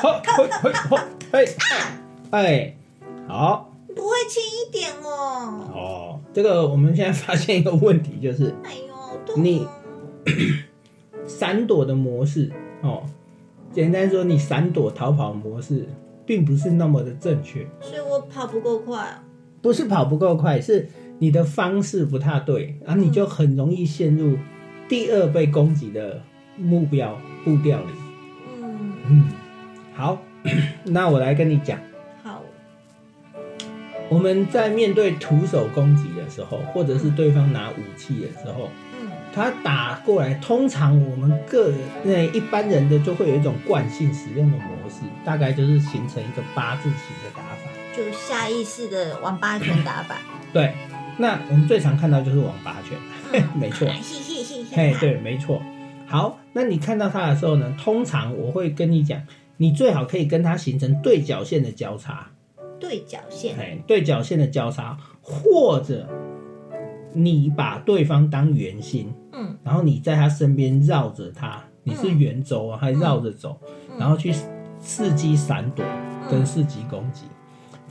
嘿，好，嘿，嘿，好，嘿，哎，好，不会轻一点哦。哦，这个我们现在发现一个问题，就是哎呦，你闪躲的模式哦，简单说，你闪躲逃跑模式并不是那么的正确，所以我跑不够快。不是跑不够快，是你的方式不太对，然后你就很容易陷入第二被攻击的目标步调里。嗯，嗯，好，那我来跟你讲。好，我们在面对徒手攻击的时候，或者是对方拿武器的时候，嗯他打过来，通常我们个人那一般人的就会有一种惯性使用的模式，大概就是形成一个八字形的打法。就下意识的王八拳打法。对，那我们最常看到就是王八拳，没错。嘿，对，没错。好，那你看到他的时候呢，通常我会跟你讲，你最好可以跟他形成对角线的交叉。对角线。哎，对角线的交叉，或者你把对方当圆心，嗯然后你在他身边绕着他，你是圆周啊，还绕着走，嗯然后去伺机闪躲跟伺机攻击。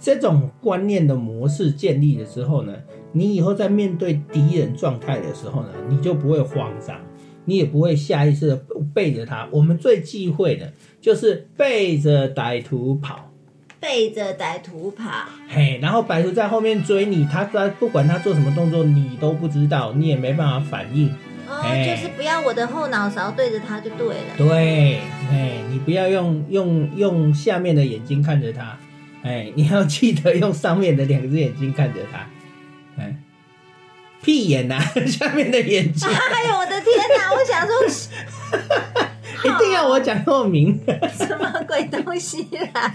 这种观念的模式建立了之后呢，你以后在面对敌人状态的时候呢，你就不会慌张，你也不会下意识的背着他。我们最忌讳的就是背着歹徒跑。背着歹徒跑。嘿，然后歹徒在后面追你，他在不管他做什么动作，你都不知道，你也没办法反应。哦，哎就是不要我的后脑勺对着他就对了。对，哎，你不要用用用下面的眼睛看着他，哎，你要记得用上面的两只眼睛看着他，哎，屁眼呐、下面的眼睛，哎呦我的天哪！我想说 一定要我讲透明。什么鬼东西啦？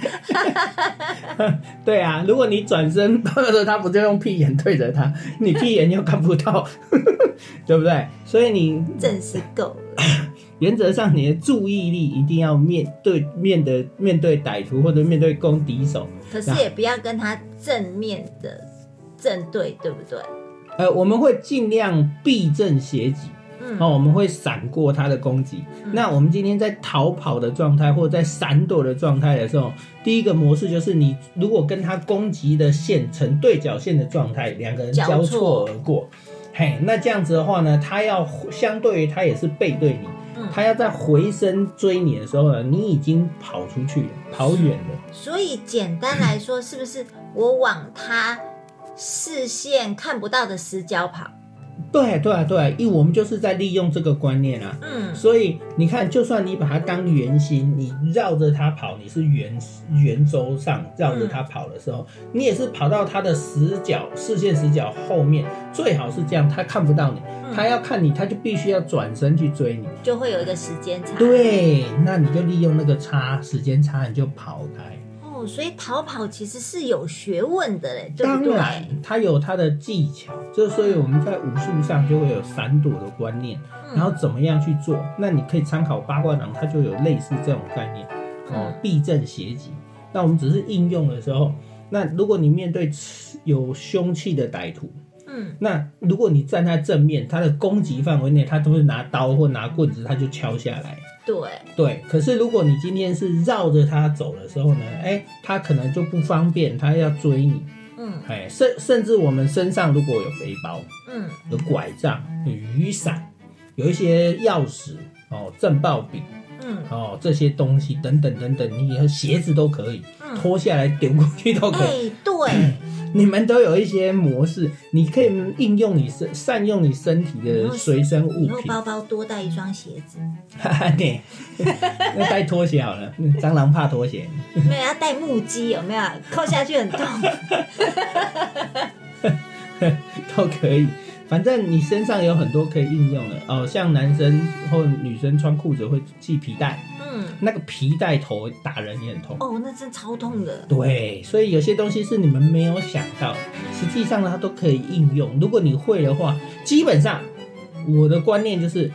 对啊，如果你转身，或者他不就用屁眼对着他，你屁眼又看不到，对不对？所以你真是够了。原则上，你的注意力一定要面对面的面对歹徒或者面对攻敌手。可是也不要跟他正面的正对，对不对？呃，我们会尽量避正斜己，嗯哦，我们会闪过他的攻击。那我们今天在逃跑的状态或者在闪躲的状态的时候，第一个模式就是你如果跟他攻击的线呈对角线的状态，两个人交交错错而过，嘿，那这样子的话呢，他要相对于他也是背对你。嗯他要在回身追你的时候呢，你已经跑出去了，跑远了。所以简单来说，是不是我往他视线看不到的死角跑？对对啊对啊，因为我们就是在利用这个观念啊。嗯所以你看，就算你把它当圆心，你绕着它跑，你是圆圆周上绕着它跑的时候，你也是跑到它的死角视线死角后面，最好是这样，它看不到你，它要看你，它就必须要转身去追你。就会有一个时间差。对，那你就利用那个差时间差，你就跑开。哦，所以逃跑其实是有学问的嘞，对不对？当然，它有它的技巧，就所以我们在武术上就会有闪躲的观念，嗯然后怎么样去做？那你可以参考八卦掌，它就有类似这种概念哦嗯，避震斜击。那我们只是应用的时候，那如果你面对有凶器的歹徒，嗯。那如果你站在正面，他的攻击范围内，他都是拿刀或拿棍子，他就敲下来。对，对，可是如果你今天是绕着他走的时候呢，哎，他可能就不方便，他要追你。嗯。哎，甚甚至我们身上如果有背包、嗯。有拐杖、有雨伞、有一些钥匙哦、震爆饼嗯，哦这些东西等等等等，你以后鞋子都可以嗯。脱下来丢过去都可以。哎，对，你们都有一些模式，你可以应用你身善用你身体的随身物品。然后包包多带一双鞋子，哈哈，对，那带拖鞋好了，蟑螂怕拖鞋。没有要带木屐，有没有？扣下去很痛。都可以，反正你身上有很多可以应用的哦，像男生或女生穿裤子会系皮带，嗯，那个皮带头打人也很痛。哦，那真超痛的。对，所以有些东西是你们没有想到，实际上它都可以应用。如果你会的话，基本上我的观念就是。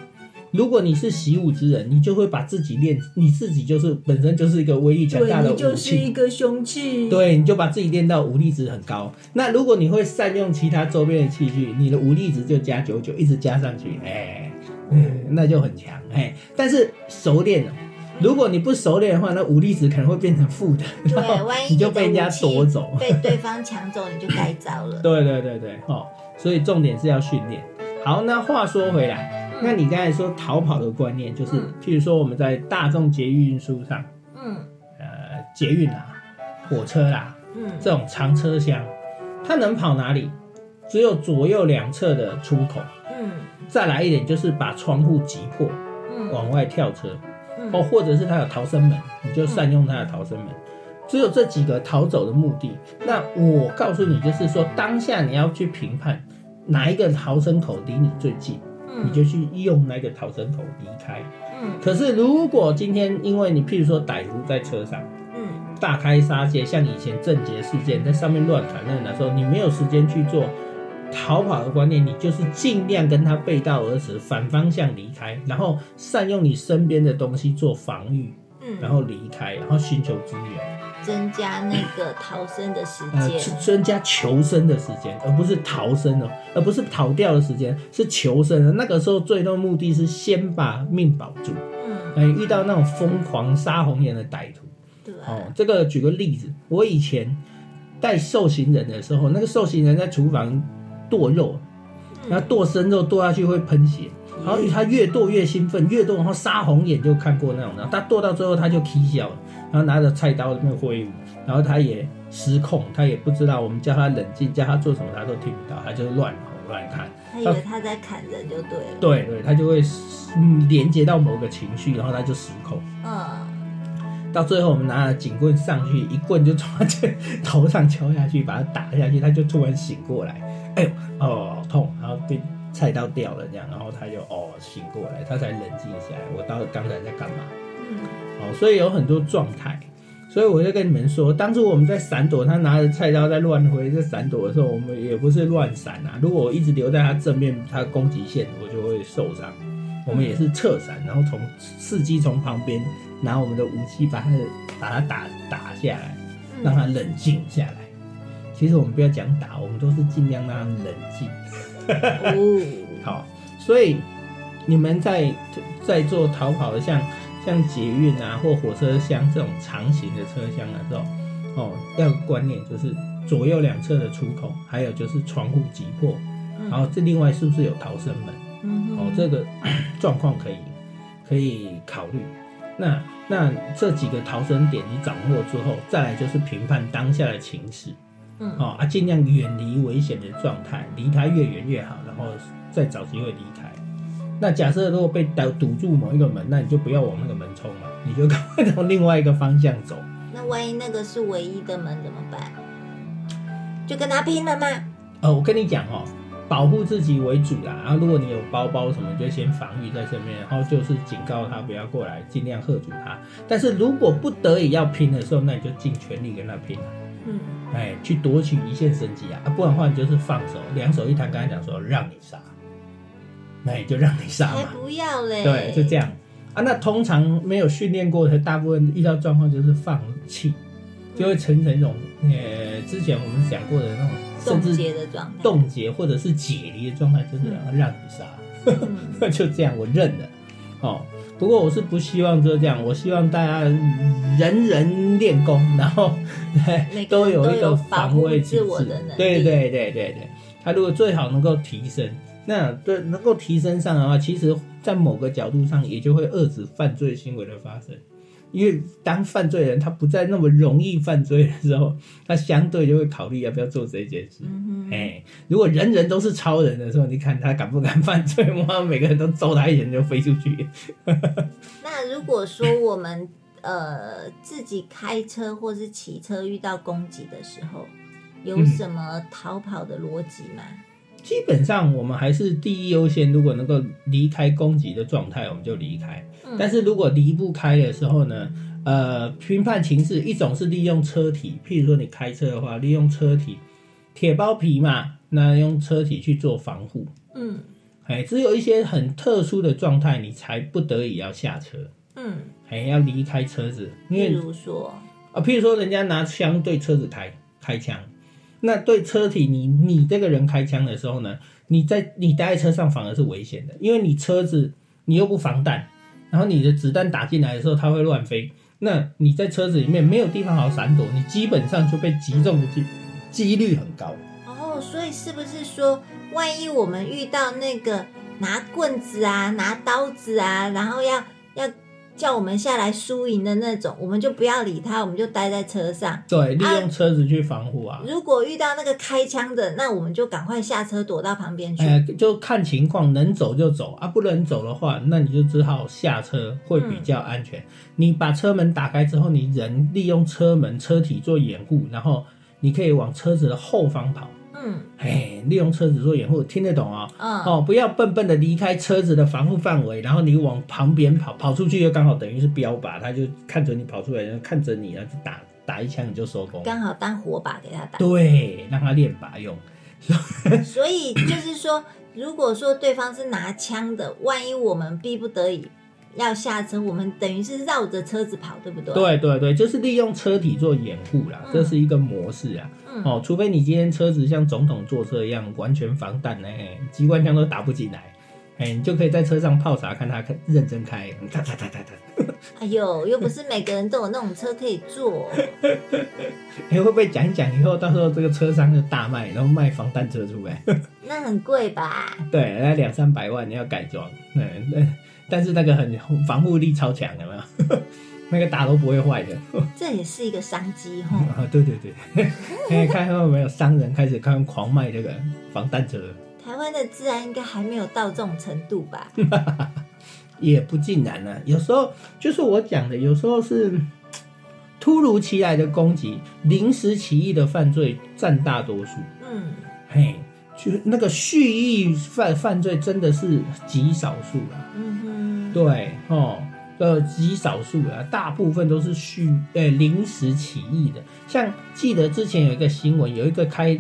如果你是习武之人，你就会把自己练，你自己就是本身就是一个威力强大的武器，就是一个凶器。对，你就把自己练到武力值很高。那如果你会善用其他周边的器具，你的武力值就加九九，一直加上去，哎，那就很强。哎，但是熟练了，如果你不熟练的话，那武力值可能会变成负的，对，万一你就被人家夺走，被对方抢走，你就该遭了。对对对对，哦，所以重点是要训练。好，那话说回来。那你刚才说逃跑的观念，就是譬如说我们在大众捷运运输上，嗯，呃，捷运啊，火车啦，嗯，这种长车厢，它能跑哪里？只有左右两侧的出口，嗯，再来一点就是把窗户击破，嗯，往外跳车，嗯哦，或者是它有逃生门，你就善用它的逃生门。只有这几个逃走的目的。那我告诉你，就是说当下你要去评判哪一个逃生口离你最近。你就去用那个逃生口离开。嗯，可是如果今天因为你譬如说歹徒在车上，嗯，大开杀戒，像以前郑捷事件在上面乱砍人的时候，你没有时间去做逃跑的观念，你就是尽量跟他背道而驰，反方向离开，然后善用你身边的东西做防御，嗯，然后离开，然后寻求支援。增加那个逃生的时呃，间，增加求生的时间，而不是逃生哦，而不是逃掉的时间，是求生的。那个时候最终目的是先把命保住。嗯，哎，遇到那种疯狂杀红眼的歹徒，对，哦，这个举个例子，我以前带受刑人的时候，那个受刑人在厨房剁肉，那剁生肉剁下去会喷血，然后他越剁越兴奋，越剁然后杀红眼，就看过那种，然后他剁到最后他就啼笑了。然后拿着菜刀那挥舞，然后他也失控，他也不知道我们叫他冷静，叫他做什么他都听不到，他就乱吼乱看。他以为他在砍人就对了。对对，他就会连接到某个情绪，然后他就失控。嗯。到最后我们拿了警棍上去，一棍就从他头上敲下去，把他打下去，他就突然醒过来，哎呦哦痛，然后被菜刀掉了这样，然后他就哦醒过来，他才冷静下来。我到刚才在干嘛？嗯。哦，所以有很多状态，所以我就跟你们说，当初我们在闪躲，他拿着菜刀在乱挥，在闪躲的时候，我们也不是乱闪啊。如果我一直留在他正面，他攻击线，我就会受伤。我们也是侧闪，然后从伺机从旁边拿我们的武器把他把他打打下来，让他冷静下来。其实我们不要讲打，我们都是尽量让他冷静。哦，好，所以你们在在做逃跑的像。像捷运啊，或火车厢这种长型的车厢的时候，哦，要观念就是左右两侧的出口，还有就是窗户击破，然后这另外是不是有逃生门？嗯，哦，这个 状况可以可以考虑。那那这几个逃生点你掌握之后，再来就是评判当下的情势，嗯，哦啊，尽量远离危险的状态，离它越远越好，然后再找机会离开。那假设如果被堵堵住某一个门，那你就不要往那个门冲嘛，你就赶快从另外一个方向走。那万一那个是唯一的门怎么办？就跟他拼了吗？呃，我跟你讲哦，保护自己为主啦。然后如果你有包包什么，就先防御在身边，然后就是警告他不要过来，尽量喝阻他。但是如果不得已要拼的时候，那你就尽全力跟他拼嗯，哎，去夺取一线生机啊！不然的话，你就是放手，两手一摊，刚才讲说让你杀。那也就让你杀嘛，不要嘞。对，就这样啊。那通常没有训练过的，大部分遇到状况就是放弃，就会形成一种呃，之前我们讲过的那种冻结的状态，冻结或者是解离的状态，就是让让你杀，就这样，我认了。哦，不过我是不希望就这样，我希望大家人人练功，然后 都有一个防卫自我的能力。对对对对对，他如果最好能够提升。那对能够提升上的话，其实，在某个角度上也就会遏制犯罪行为的发生。因为当犯罪人他不再那么容易犯罪的时候，他相对就会考虑要不要做这件事。嗯如果人人都是超人的时候，你看他敢不敢犯罪？哇，每个人都揍他一拳就飞出去。那如果说我们呃自己开车或是骑车遇到攻击的时候，有嗯什么逃跑的逻辑吗？基本上我们还是第一优先，如果能够离开攻击的状态，我们就离开。嗯。但是如果离不开的时候呢，呃，评判情势，一种是利用车体，譬如说你开车的话，利用车体铁包皮嘛，那用车体去做防护。嗯。哎，只有一些很特殊的状态，你才不得已要下车，嗯，哎，要离开车子，因为比如说，啊，譬如说人家拿枪对车子开开枪，那对车体你你这个人开枪的时候呢，你在你待在车上反而是危险的，因为你车子你又不防弹，然后你的子弹打进来的时候它会乱飞，那你在车子里面没有地方好闪躲，你基本上就被击中的几几率很高。哦，所以是不是说，万一我们遇到那个拿棍子啊、拿刀子啊，然后要要叫我们下来输赢的那种，我们就不要理他，我们就待在车上。对，利用车子去防护啊。如果遇到那个开枪的，那我们就赶快下车躲到旁边去。哎，就看情况，能走就走啊，不能走的话，那你就只好下车，会比较安全。你把车门打开之后，你人利用车门车体做掩护，然后你可以往车子的后方跑。嗯哎，利用车子做掩护，听得懂啊、嗯，哦，不要笨笨的离开车子的防护范围，然后你往旁边跑，跑出去又刚好等于是标靶，他就看着你跑出来，然后看着你，然后就打打一枪你就收工。刚好当火把给他打。对，让他练靶用。所以就是说，如果说对方是拿枪的，万一我们逼不得已要下车，我们等于是绕着车子跑，对不对？，对对对，就是利用车体做掩护啦，嗯这是一个模式啊。嗯，哦，除非你今天车子像总统坐车一样完全防弹，哎，机关枪都打不进来，哎，你就可以在车上泡茶，看他开认真开，哒哒哒哒哒。哎呦，又不是每个人都有那种车可以坐。哎，会不会讲一讲以后，到时候这个车商就大卖，然后卖防弹车出来？那很贵吧？对，那两三百万你要改装，嗯，那但是那个很防护力超强，有没有？那个打都不会坏的。这也是一个商机哈。啊，对对对，哎，看看有没有商人开始看狂卖这个防弹车，台湾的治安应该还没有到这种程度吧？也不尽然呢、有时候就是我讲的，有时候是突如其来的攻击，临时起意的犯罪占大多数。嗯嘿，就那个蓄意犯犯罪真的是极少数啊。嗯哼，对哦，呃，极少数啊，大部分都是蓄呃临时起意的。像记得之前有一个新闻，有一个开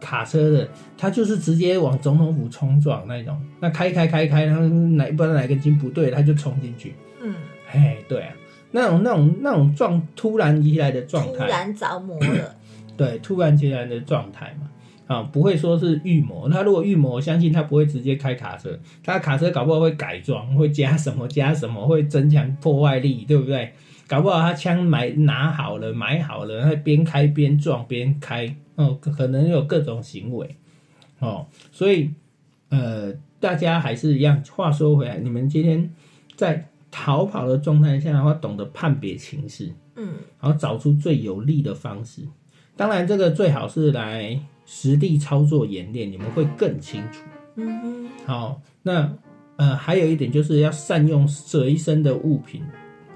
卡车的，他就是直接往总统府冲撞那种，那开开开开，然后哪不知道哪根筋不对，他就冲进去。嗯，哎，对啊，那种那种那种状突然一来的状态，突然着魔了。对，突然截然的状态嘛，啊，不会说是预谋。他如果预谋，我相信他不会直接开卡车，他卡车搞不好会改装，会加什么加什么，会增强破坏力，对不对？搞不好他枪买拿好了，买好了，他边开边撞边开，哦，可可能有各种行为，哦，所以呃，大家还是一样。话说回来，你们今天在逃跑的状态下的话，懂得判别情势，嗯然后找出最有利的方式。当然，这个最好是来实地操作演练，你们会更清楚。嗯哼，好，那呃，还有一点就是要善用随身的物品，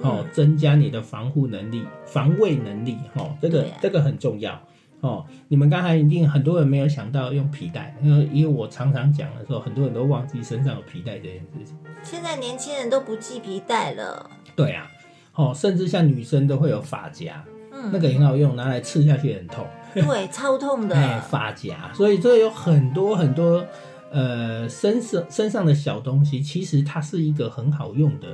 哦，增加你的防护能力、防卫能力，哦，这个、这个很重要。哦，你们刚才一定很多人没有想到用皮带，因为因为我常常讲的时候，很多人都忘记身上有皮带这件事情。现在年轻人都不系皮带了。对啊，哦，甚至像女生都会有发夹，嗯，那个很好用，拿来刺下去很痛。对，超痛的。哎，发夹，所以这有很多很多呃身上身上的小东西，其实它是一个很好用的、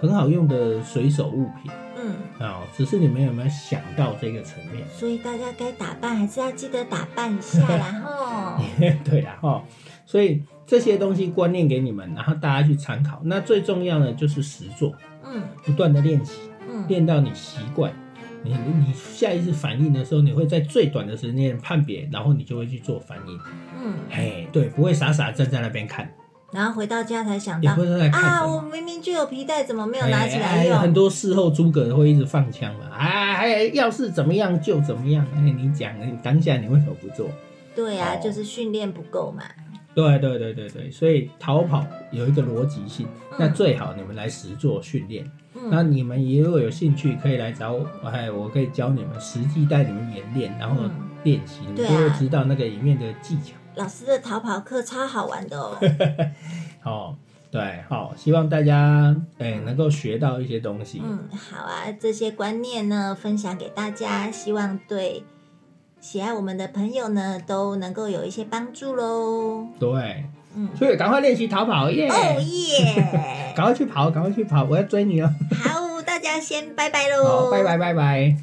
很好用的随手物品嗯，啊、只是你们有没有想到这个层面？所以大家该打扮还是要记得打扮一下然后。对啦，哈，所以这些东西观念给你们，然后大家去参考。那最重要的就是实做，嗯不断的练习，嗯练到你习惯。你你下一次反应的时候，你会在最短的时间判别，然后你就会去做反应。嗯，嘿，对，不会傻傻站在那边看。然后回到家才想到啊，我明明就有皮带，怎么没有拿起来哎哎很？多事后诸葛会一直放枪嘛，哎哎，要是怎么样就怎么样。哎，你讲，你当下你为什么不做？对啊，哦就是训练不够嘛。对对对对对，所以逃跑有一个逻辑性，嗯那最好你们来实做训练。那嗯你们也如果有兴趣，可以来找我，哎，我可以教你们实际带你们演练，然后嗯练习，你就会知道那个里面的技巧。老师的逃跑课超好玩的哦。哦，对，好，希望大家哎能够学到一些东西。嗯，好啊，这些观念呢分享给大家，希望对喜爱我们的朋友呢都能够有一些帮助喽。对，嗯，所以赶快练习逃跑耶！哦耶！赶快去跑，赶快去跑，我要追你哦！好，大家先拜拜喽。好，拜拜拜拜。